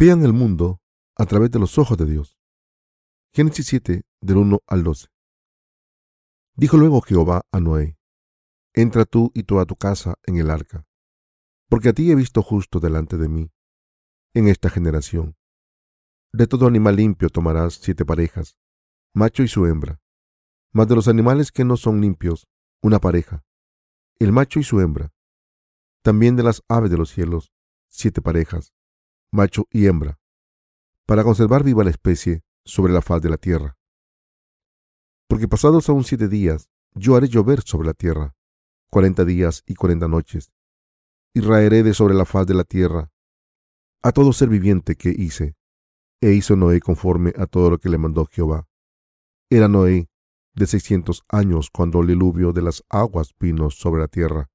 Vean el mundo a través de los ojos de Dios. Génesis 7, del 1 al 12. Dijo luego Jehová a Noé, Entra tú y toda tu casa en el arca, porque a ti he visto justo delante de mí, en esta generación. De todo animal limpio tomarás siete parejas, macho y su hembra, mas de los animales que no son limpios, una pareja, el macho y su hembra. También de las aves de los cielos, siete parejas, macho y hembra, para conservar viva la especie sobre la faz de la tierra. Porque pasados aún siete días, yo haré llover sobre la tierra, cuarenta días y cuarenta noches, y raeré de sobre la faz de la tierra a todo ser viviente que hice. E hizo Noé conforme a todo lo que le mandó Jehová. Era Noé de seiscientos años cuando el diluvio de las aguas vino sobre la tierra.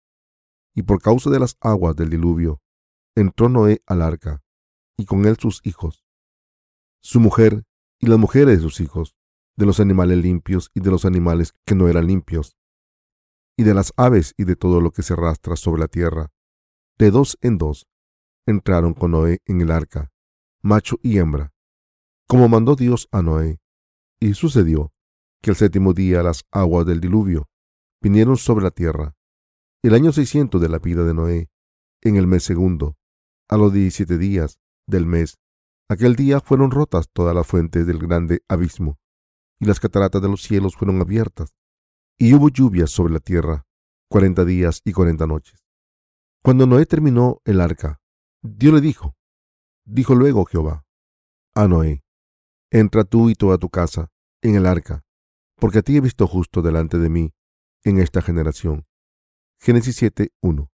Y por causa de las aguas del diluvio, entró Noé al arca, y con él sus hijos, su mujer y las mujeres de sus hijos, de los animales limpios y de los animales que no eran limpios, y de las aves y de todo lo que se arrastra sobre la tierra. De dos en dos entraron con Noé en el arca, macho y hembra, como mandó Dios a Noé. Y sucedió que el séptimo día las aguas del diluvio vinieron sobre la tierra. El año seiscientos de la vida de Noé, en el mes segundo, a los diecisiete días del mes, aquel día fueron rotas todas las fuentes del grande abismo, y las cataratas de los cielos fueron abiertas, y hubo lluvias sobre la tierra cuarenta días y cuarenta noches. Cuando Noé terminó el arca, Dios le dijo, dijo luego Jehová, a Noé, entra tú y toda tu casa en el arca, porque a ti he visto justo delante de mí en esta generación. Génesis 7, 1.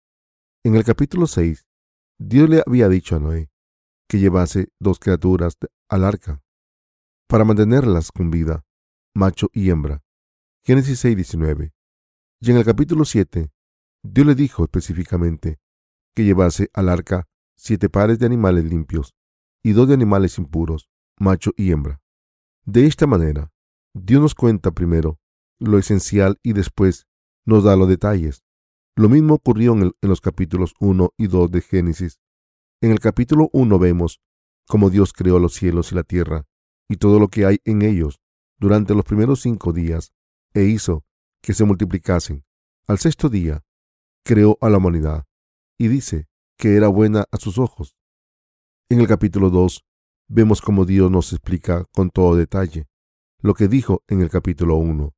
En el capítulo 6, Dios le había dicho a Noé que llevase dos criaturas al arca para mantenerlas con vida, macho y hembra. Génesis 6, 19. Y en el capítulo 7, Dios le dijo específicamente que llevase al arca siete pares de animales limpios y dos de animales impuros, macho y hembra. De esta manera, Dios nos cuenta primero lo esencial y después nos da los detalles. Lo mismo ocurrió en, los capítulos 1 y 2 de Génesis. En el capítulo 1 vemos cómo Dios creó los cielos y la tierra y todo lo que hay en ellos durante los primeros cinco días e hizo que se multiplicasen. Al sexto día creó a la humanidad y dice que era buena a sus ojos. En el capítulo 2 vemos cómo Dios nos explica con todo detalle lo que dijo en el capítulo 1.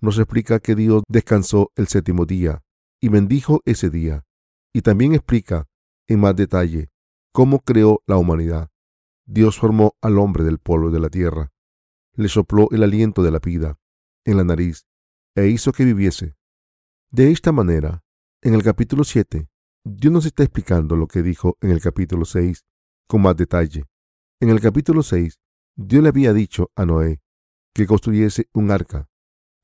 Nos explica que Dios descansó el séptimo día y bendijo ese día. Y también explica en más detalle cómo creó la humanidad. Dios formó al hombre del polvo de la tierra, le sopló el aliento de la vida en la nariz e hizo que viviese. De esta manera, en el capítulo 7, Dios nos está explicando lo que dijo en el capítulo 6 con más detalle. En el capítulo 6, Dios le había dicho a Noé que construyese un arca,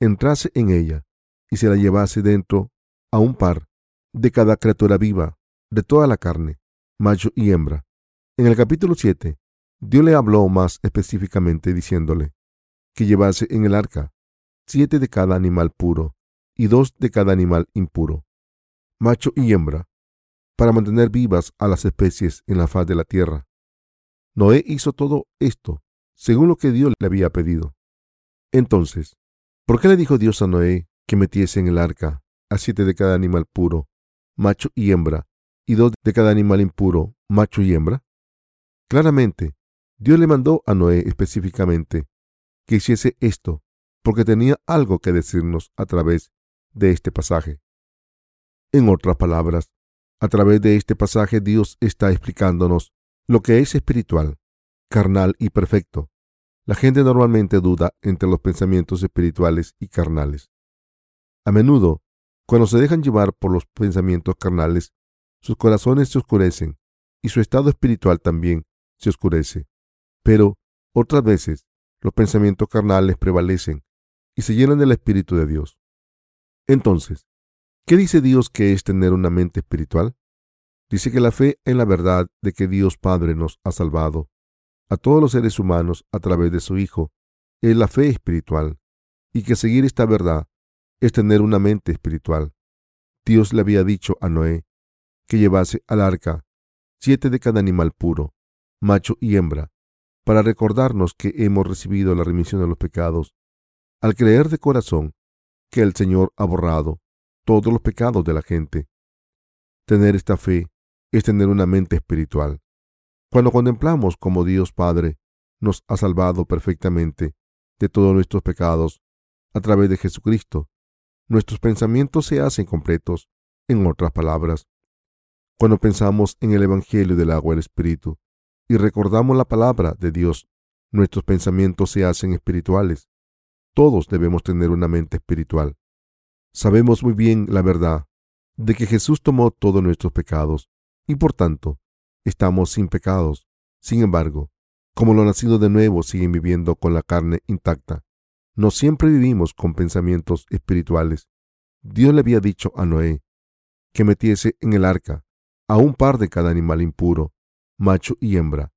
entrase en ella y se la llevase dentro a un par de cada criatura viva, de toda la carne, macho y hembra. En el capítulo 7, Dios le habló más específicamente diciéndole que llevase en el arca siete de cada animal puro y dos de cada animal impuro, macho y hembra, para mantener vivas a las especies en la faz de la tierra. Noé hizo todo esto según lo que Dios le había pedido. Entonces, ¿por qué le dijo Dios a Noé que metiese en el arca a siete de cada animal puro, macho y hembra, y dos de cada animal impuro, macho y hembra? Claramente, Dios le mandó a Noé específicamente que hiciese esto porque tenía algo que decirnos a través de este pasaje. En otras palabras, a través de este pasaje Dios está explicándonos lo que es espiritual, carnal y perfecto, la gente normalmente duda entre los pensamientos espirituales y carnales. A menudo, cuando se dejan llevar por los pensamientos carnales, sus corazones se oscurecen y su estado espiritual también se oscurece. Pero, otras veces, los pensamientos carnales prevalecen y se llenan del Espíritu de Dios. Entonces, ¿qué dice Dios que es tener una mente espiritual? Dice que la fe en la verdad de que Dios Padre nos ha salvado a todos los seres humanos a través de su Hijo es la fe espiritual y que seguir esta verdad es tener una mente espiritual. Dios le había dicho a Noé que llevase al arca siete de cada animal puro, macho y hembra, para recordarnos que hemos recibido la remisión de los pecados, al creer de corazón que el Señor ha borrado todos los pecados de la gente. Tener esta fe es tener una mente espiritual. Cuando contemplamos como Dios Padre nos ha salvado perfectamente de todos nuestros pecados a través de Jesucristo, nuestros pensamientos se hacen completos. En otras palabras, cuando pensamos en el Evangelio del agua y el Espíritu y recordamos la palabra de Dios, nuestros pensamientos se hacen espirituales. Todos debemos tener una mente espiritual. Sabemos muy bien la verdad de que Jesús tomó todos nuestros pecados y por tanto estamos sin pecados. Sin embargo, como los nacidos de nuevo siguen viviendo con la carne intacta, no siempre vivimos con pensamientos espirituales. Dios le había dicho a Noé que metiese en el arca a un par de cada animal impuro, macho y hembra,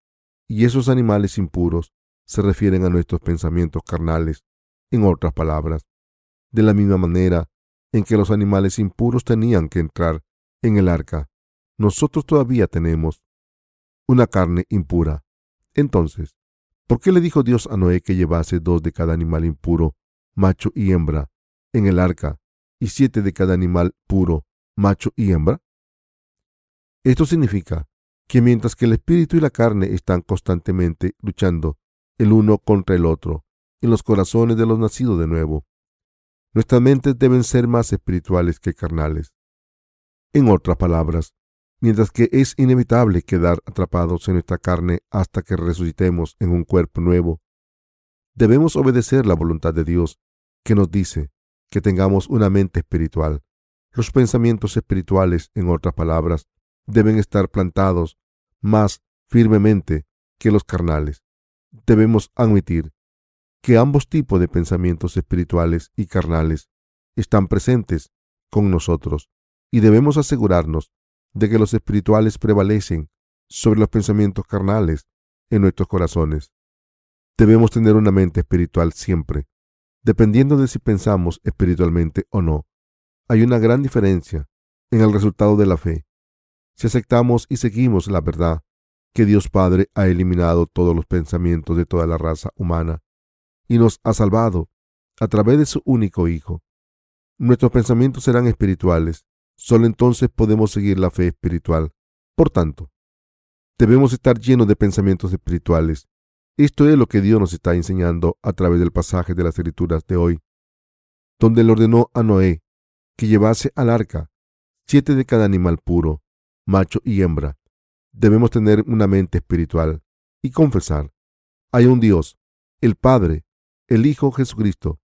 y esos animales impuros se refieren a nuestros pensamientos carnales, en otras palabras, de la misma manera en que los animales impuros tenían que entrar en el arca, nosotros todavía tenemos una carne impura. Entonces, ¿por qué le dijo Dios a Noé que llevase dos de cada animal impuro, macho y hembra, en el arca, y siete de cada animal puro, macho y hembra? Esto significa que mientras que el espíritu y la carne están constantemente luchando el uno contra el otro en los corazones de los nacidos de nuevo, nuestras mentes deben ser más espirituales que carnales. En otras palabras, mientras que es inevitable quedar atrapados en nuestra carne hasta que resucitemos en un cuerpo nuevo, debemos obedecer la voluntad de Dios, que nos dice que tengamos una mente espiritual. Los pensamientos espirituales, en otras palabras, deben estar plantados más firmemente que los carnales. Debemos admitir que ambos tipos de pensamientos espirituales y carnales están presentes con nosotros y debemos asegurarnos de que los espirituales prevalecen sobre los pensamientos carnales en nuestros corazones. Debemos tener una mente espiritual siempre, dependiendo de si pensamos espiritualmente o no. Hay una gran diferencia en el resultado de la fe. Si aceptamos y seguimos la verdad, que Dios Padre ha eliminado todos los pensamientos de toda la raza humana y nos ha salvado a través de su único Hijo. Nuestros pensamientos serán espirituales Solo entonces podemos seguir la fe espiritual. Por tanto, debemos estar llenos de pensamientos espirituales. Esto es lo que Dios nos está enseñando a través del pasaje de las escrituras de hoy, donde le ordenó a Noé que llevase al arca siete de cada animal puro, macho y hembra. Debemos tener una mente espiritual y confesar, hay un Dios, el Padre, el Hijo Jesucristo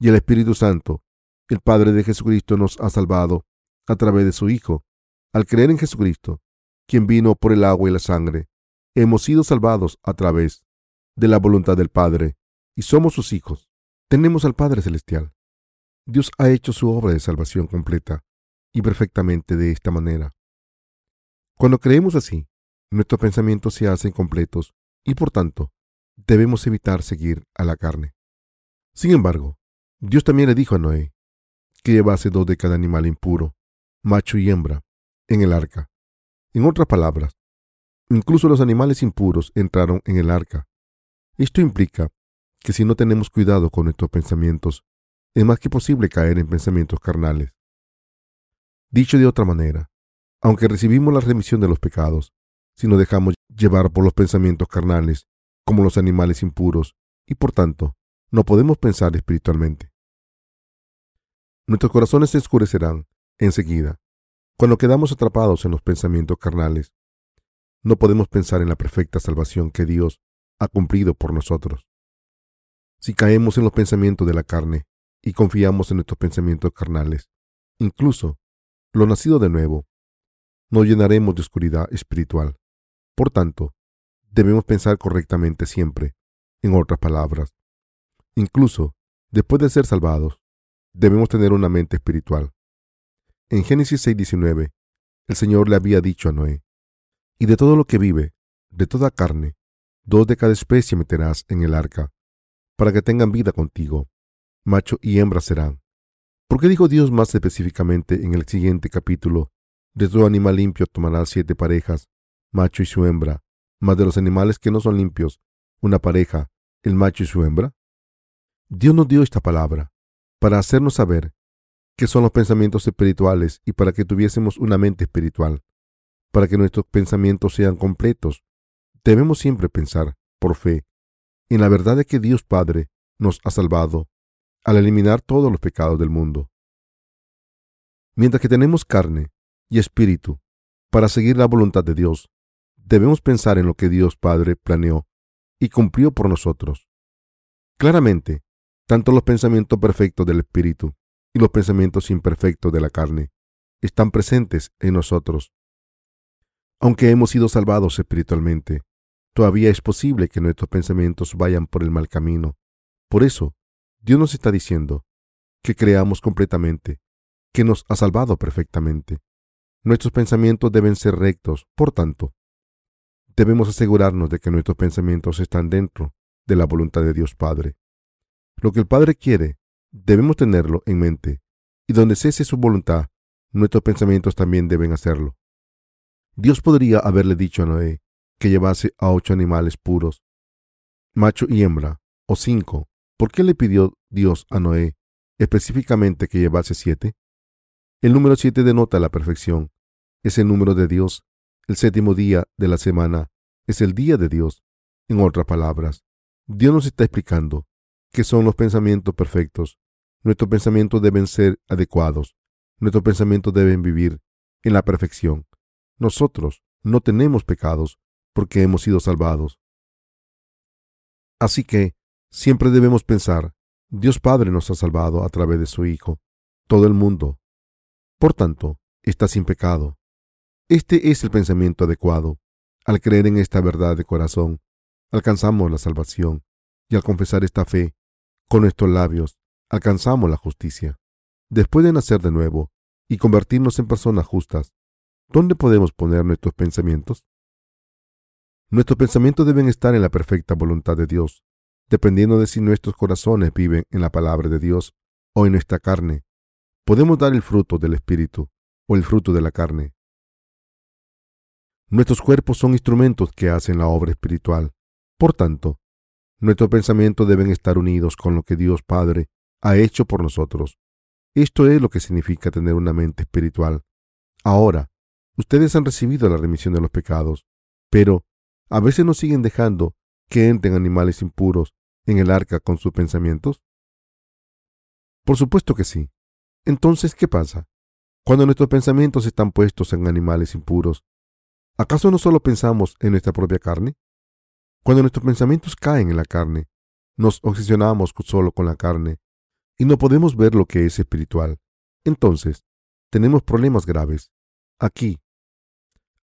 y el Espíritu Santo. El Padre de Jesucristo nos ha salvado a través de su Hijo. Al creer en Jesucristo, quien vino por el agua y la sangre, hemos sido salvados a través de la voluntad del Padre y somos sus hijos. Tenemos al Padre Celestial. Dios ha hecho su obra de salvación completa y perfectamente de esta manera. Cuando creemos así, nuestros pensamientos se hacen completos y por tanto debemos evitar seguir a la carne. Sin embargo, Dios también le dijo a Noé que llevase dos de cada animal impuro macho y hembra, en el arca. En otras palabras, incluso los animales impuros entraron en el arca. Esto implica que si no tenemos cuidado con nuestros pensamientos, es más que posible caer en pensamientos carnales. Dicho de otra manera, aunque recibimos la remisión de los pecados, si nos dejamos llevar por los pensamientos carnales, como los animales impuros, y por tanto, no podemos pensar espiritualmente. Nuestros corazones se oscurecerán enseguida, cuando quedamos atrapados en los pensamientos carnales, no podemos pensar en la perfecta salvación que Dios ha cumplido por nosotros. Si caemos en los pensamientos de la carne y confiamos en nuestros pensamientos carnales, incluso lo nacido de nuevo, nos llenaremos de oscuridad espiritual. Por tanto, debemos pensar correctamente siempre, en otras palabras. Incluso después de ser salvados, debemos tener una mente espiritual. En Génesis 6:19, el Señor le había dicho a Noé, y de todo lo que vive, de toda carne, dos de cada especie meterás en el arca, para que tengan vida contigo, macho y hembra serán. ¿Por qué dijo Dios más específicamente en el siguiente capítulo, de todo animal limpio tomarás siete parejas, macho y su hembra, más de los animales que no son limpios, una pareja, el macho y su hembra? Dios nos dio esta palabra para hacernos saber qué son los pensamientos espirituales y para que tuviésemos una mente espiritual. Para que nuestros pensamientos sean completos, debemos siempre pensar, por fe, en la verdad de que Dios Padre nos ha salvado al eliminar todos los pecados del mundo. Mientras que tenemos carne y espíritu para seguir la voluntad de Dios, debemos pensar en lo que Dios Padre planeó y cumplió por nosotros. Claramente, tanto los pensamientos perfectos del espíritu y los pensamientos imperfectos de la carne están presentes en nosotros. Aunque hemos sido salvados espiritualmente, todavía es posible que nuestros pensamientos vayan por el mal camino. Por eso, Dios nos está diciendo que creamos completamente, que nos ha salvado perfectamente. Nuestros pensamientos deben ser rectos, por tanto, debemos asegurarnos de que nuestros pensamientos están dentro de la voluntad de Dios Padre. Lo que el Padre quiere, debemos tenerlo en mente, y donde cese su voluntad, nuestros pensamientos también deben hacerlo. Dios podría haberle dicho a Noé que llevase a ocho animales puros, macho y hembra, o cinco. ¿Por qué le pidió Dios a Noé específicamente que llevase siete? El número siete denota la perfección. Es el número de Dios. El séptimo día de la semana es el día de Dios. En otras palabras, Dios nos está explicando qué son los pensamientos perfectos. Nuestros pensamientos deben ser adecuados. Nuestros pensamientos deben vivir en la perfección. Nosotros no tenemos pecados porque hemos sido salvados. Así que siempre debemos pensar, Dios Padre nos ha salvado a través de su Hijo, todo el mundo. Por tanto, está sin pecado. Este es el pensamiento adecuado. Al creer en esta verdad de corazón, alcanzamos la salvación, y al confesar esta fe con nuestros labios, alcanzamos la justicia. Después de nacer de nuevo y convertirnos en personas justas, ¿dónde podemos poner nuestros pensamientos? Nuestros pensamientos deben estar en la perfecta voluntad de Dios, dependiendo de si nuestros corazones viven en la palabra de Dios o en nuestra carne. Podemos dar el fruto del Espíritu o el fruto de la carne. Nuestros cuerpos son instrumentos que hacen la obra espiritual. Por tanto, nuestros pensamientos deben estar unidos con lo que Dios Padre ha hecho por nosotros. Esto es lo que significa tener una mente espiritual. Ahora, ustedes han recibido la remisión de los pecados, pero ¿A veces nos siguen dejando que entren animales impuros en el arca con sus pensamientos? Por supuesto que sí. Entonces, ¿qué pasa? Cuando nuestros pensamientos están puestos en animales impuros, ¿acaso no solo pensamos en nuestra propia carne? Cuando nuestros pensamientos caen en la carne, nos obsesionamos solo con la carne y no podemos ver lo que es espiritual. Entonces, tenemos problemas graves. Aquí,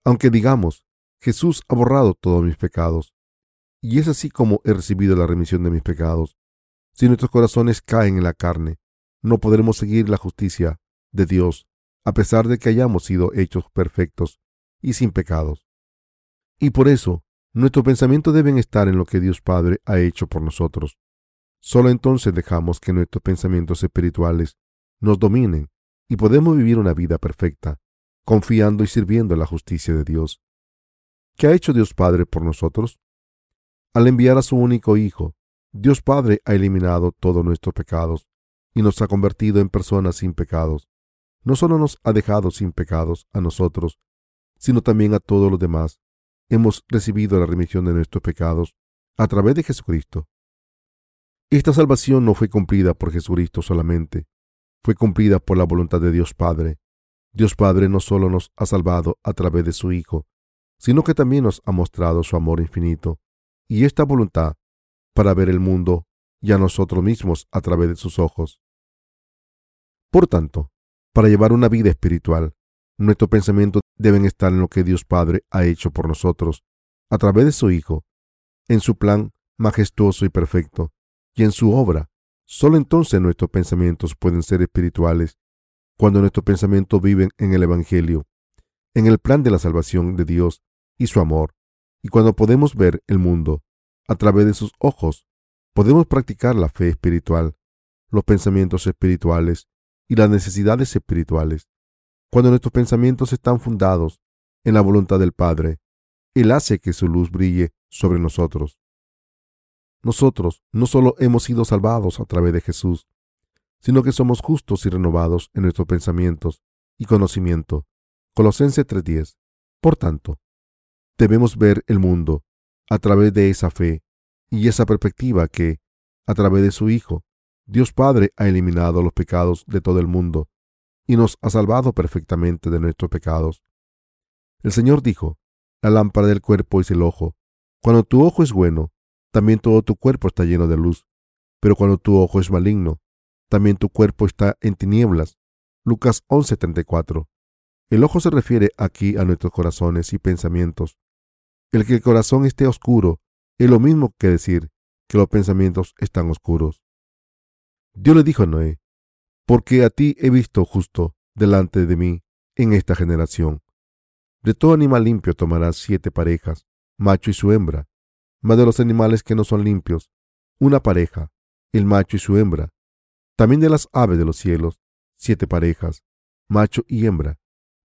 aunque digamos Jesús ha borrado todos mis pecados, y es así como he recibido la remisión de mis pecados. Si nuestros corazones caen en la carne, no podremos seguir la justicia de Dios, a pesar de que hayamos sido hechos perfectos y sin pecados. Y por eso, nuestros pensamientos deben estar en lo que Dios Padre ha hecho por nosotros. Solo entonces dejamos que nuestros pensamientos espirituales nos dominen y podemos vivir una vida perfecta, confiando y sirviendo la justicia de Dios. ¿Qué ha hecho Dios Padre por nosotros? Al enviar a su único Hijo, Dios Padre ha eliminado todos nuestros pecados y nos ha convertido en personas sin pecados. No solo nos ha dejado sin pecados a nosotros, sino también a todos los demás. Hemos recibido la remisión de nuestros pecados a través de Jesucristo. Esta salvación no fue cumplida por Jesucristo solamente, fue cumplida por la voluntad de Dios Padre. Dios Padre no solo nos ha salvado a través de su Hijo, sino que también nos ha mostrado su amor infinito y esta voluntad para ver el mundo y a nosotros mismos a través de sus ojos. Por tanto, para llevar una vida espiritual, nuestros pensamientos deben estar en lo que Dios Padre ha hecho por nosotros a través de su Hijo, en su plan majestuoso y perfecto, y en su obra. Solo entonces nuestros pensamientos pueden ser espirituales, cuando nuestros pensamientos viven en el Evangelio, en el plan de la salvación de Dios y su amor, y cuando podemos ver el mundo a través de sus ojos, podemos practicar la fe espiritual, los pensamientos espirituales y las necesidades espirituales. Cuando nuestros pensamientos están fundados en la voluntad del Padre, Él hace que su luz brille sobre nosotros. Nosotros no solo hemos sido salvados a través de Jesús, sino que somos justos y renovados en nuestros pensamientos y conocimiento. Colosenses 3:10. Por tanto, debemos ver el mundo a través de esa fe y esa perspectiva que, a través de su Hijo, Dios Padre ha eliminado los pecados de todo el mundo y nos ha salvado perfectamente de nuestros pecados. El Señor dijo, la lámpara del cuerpo es el ojo. Cuando tu ojo es bueno, también todo tu cuerpo está lleno de luz. Pero cuando tu ojo es maligno, también tu cuerpo está en tinieblas. Lucas 11:34. El ojo se refiere aquí a nuestros corazones y pensamientos. El que el corazón esté oscuro es lo mismo que decir que los pensamientos están oscuros. Dios le dijo a Noé, porque a ti he visto justo delante de mí en esta generación. De todo animal limpio tomarás siete parejas, macho y su hembra, mas de los animales que no son limpios, una pareja, el macho y su hembra. También de las aves de los cielos, siete parejas, macho y hembra,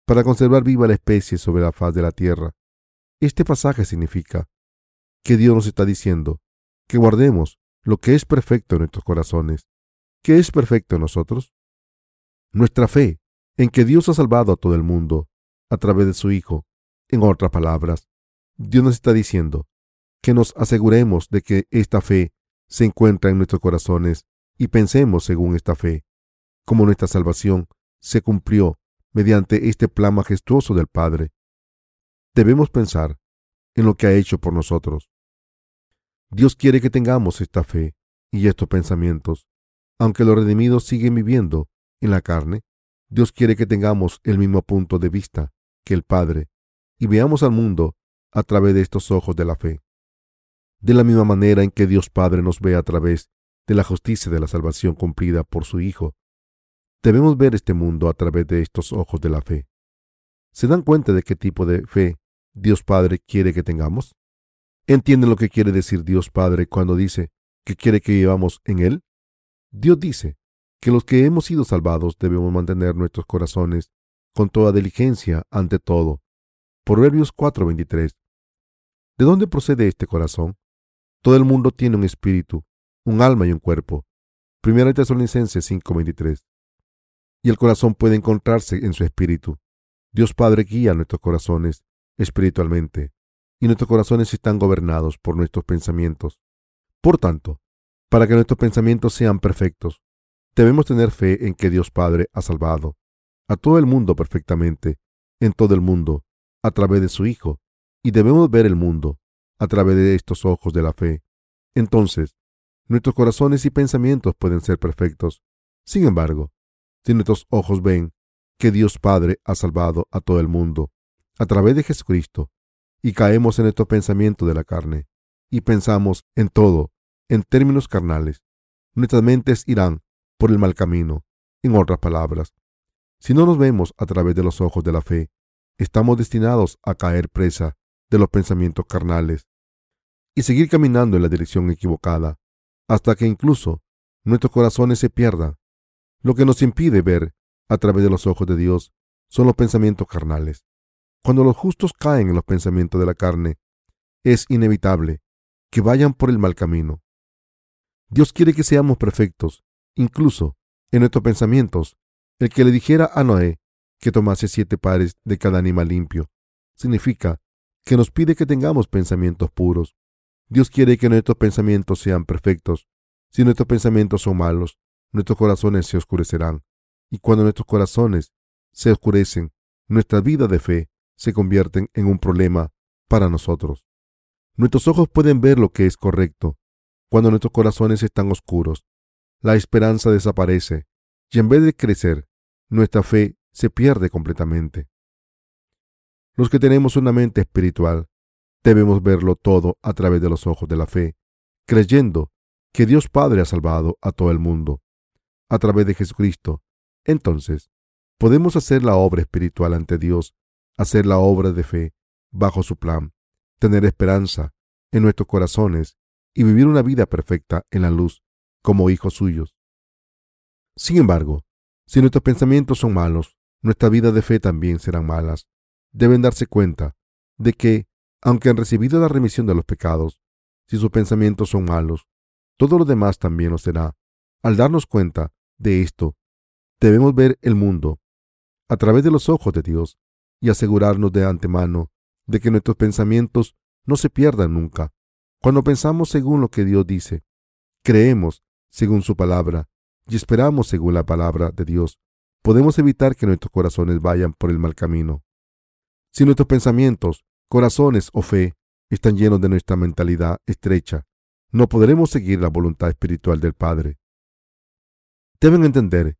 para conservar viva la especie sobre la faz de la tierra. Este pasaje significa que Dios nos está diciendo que guardemos lo que es perfecto en nuestros corazones. ¿Qué es perfecto en nosotros? Nuestra fe en que Dios ha salvado a todo el mundo a través de su Hijo. En otras palabras, Dios nos está diciendo que nos aseguremos de que esta fe se encuentra en nuestros corazones y pensemos según esta fe, como nuestra salvación se cumplió mediante este plan majestuoso del Padre. Debemos pensar en lo que ha hecho por nosotros. Dios quiere que tengamos esta fe y estos pensamientos. Aunque los redimidos siguen viviendo en la carne, Dios quiere que tengamos el mismo punto de vista que el Padre y veamos al mundo a través de estos ojos de la fe de la misma manera en que Dios Padre nos ve a través de la justicia de la salvación cumplida por su Hijo. Debemos ver este mundo a través de estos ojos de la fe. ¿Se dan cuenta de qué tipo de fe Dios Padre quiere que tengamos? ¿Entienden lo que quiere decir Dios Padre cuando dice que quiere que vivamos en Él? Dios dice que los que hemos sido salvados debemos mantener nuestros corazones con toda diligencia ante todo. Proverbios 4:23. ¿De dónde procede este corazón? Todo el mundo tiene un espíritu, un alma y un cuerpo. Primera Tesalonicenses 5:23. Y el corazón puede encontrarse en su espíritu. Dios Padre guía nuestros corazones espiritualmente, y nuestros corazones están gobernados por nuestros pensamientos. Por tanto, para que nuestros pensamientos sean perfectos, debemos tener fe en que Dios Padre ha salvado a todo el mundo perfectamente, en todo el mundo, a través de su Hijo, y debemos ver el mundo a través de estos ojos de la fe. Entonces, nuestros corazones y pensamientos pueden ser perfectos. Sin embargo, si nuestros ojos ven que Dios Padre ha salvado a todo el mundo a través de Jesucristo, y caemos en estos pensamientos de la carne, y pensamos en todo en términos carnales, nuestras mentes irán por el mal camino. En otras palabras, si no nos vemos a través de los ojos de la fe, estamos destinados a caer presa de los pensamientos carnales y seguir caminando en la dirección equivocada hasta que incluso nuestros corazones se pierdan. Lo que nos impide ver a través de los ojos de Dios son los pensamientos carnales. Cuando los justos caen en los pensamientos de la carne, es inevitable que vayan por el mal camino. Dios quiere que seamos perfectos, incluso en nuestros pensamientos. El que le dijera a Noé que tomase siete pares de cada animal limpio, significa que nos pide que tengamos pensamientos puros. Dios quiere que nuestros pensamientos sean perfectos. Si nuestros pensamientos son malos, nuestros corazones se oscurecerán. Y cuando nuestros corazones se oscurecen, nuestra vida de fe se convierte en un problema para nosotros. Nuestros ojos pueden ver lo que es correcto. Cuando nuestros corazones están oscuros, la esperanza desaparece y en vez de crecer, nuestra fe se pierde completamente. Los que tenemos una mente espiritual debemos verlo todo a través de los ojos de la fe, creyendo que Dios Padre ha salvado a todo el mundo a través de Jesucristo. Entonces, podemos hacer la obra espiritual ante Dios, hacer la obra de fe bajo su plan, tener esperanza en nuestros corazones y vivir una vida perfecta en la luz como hijos suyos. Sin embargo, si nuestros pensamientos son malos, nuestra vida de fe también serán malas deben darse cuenta de que aunque han recibido la remisión de los pecados, si sus pensamientos son malos, todo lo demás también lo será. Al darnos cuenta de esto, debemos ver el mundo a través de los ojos de Dios y asegurarnos de antemano de que nuestros pensamientos no se pierdan nunca. Cuando pensamos según lo que Dios dice, creemos según su palabra y esperamos según la palabra de Dios, podemos evitar que nuestros corazones vayan por el mal camino. Si nuestros pensamientos, corazones o fe están llenos de nuestra mentalidad estrecha, no podremos seguir la voluntad espiritual del Padre. Deben entender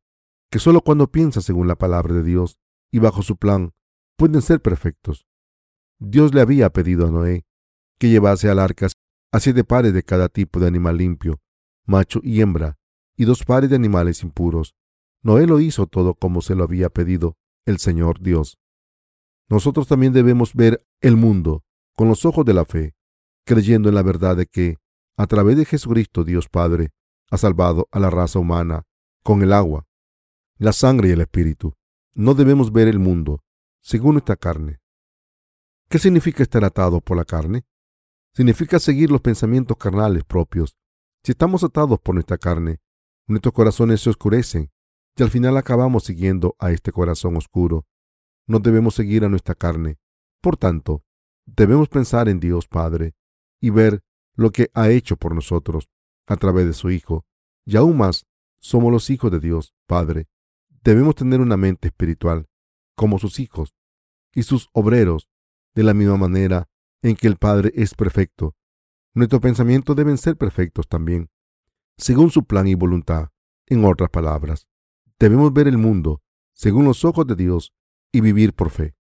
que solo cuando piensan según la palabra de Dios y bajo su plan pueden ser perfectos. Dios le había pedido a Noé que llevase al arca a siete pares de cada tipo de animal limpio, macho y hembra, y dos pares de animales impuros. Noé lo hizo todo como se lo había pedido el Señor Dios. Nosotros también debemos ver el mundo con los ojos de la fe, creyendo en la verdad de que, a través de Jesucristo Dios Padre, ha salvado a la raza humana con el agua, la sangre y el espíritu. No debemos ver el mundo según nuestra carne. ¿Qué significa estar atado por la carne? Significa seguir los pensamientos carnales propios. Si estamos atados por nuestra carne, nuestros corazones se oscurecen y al final acabamos siguiendo a este corazón oscuro. No debemos seguir a nuestra carne. Por tanto, debemos pensar en Dios Padre y ver lo que ha hecho por nosotros a través de su Hijo. Y aún más, somos los hijos de Dios Padre. Debemos tener una mente espiritual como sus hijos y sus obreros de la misma manera en que el Padre es perfecto. Nuestros pensamientos deben ser perfectos también, según su plan y voluntad. En otras palabras, debemos ver el mundo según los ojos de Dios y vivir por fe.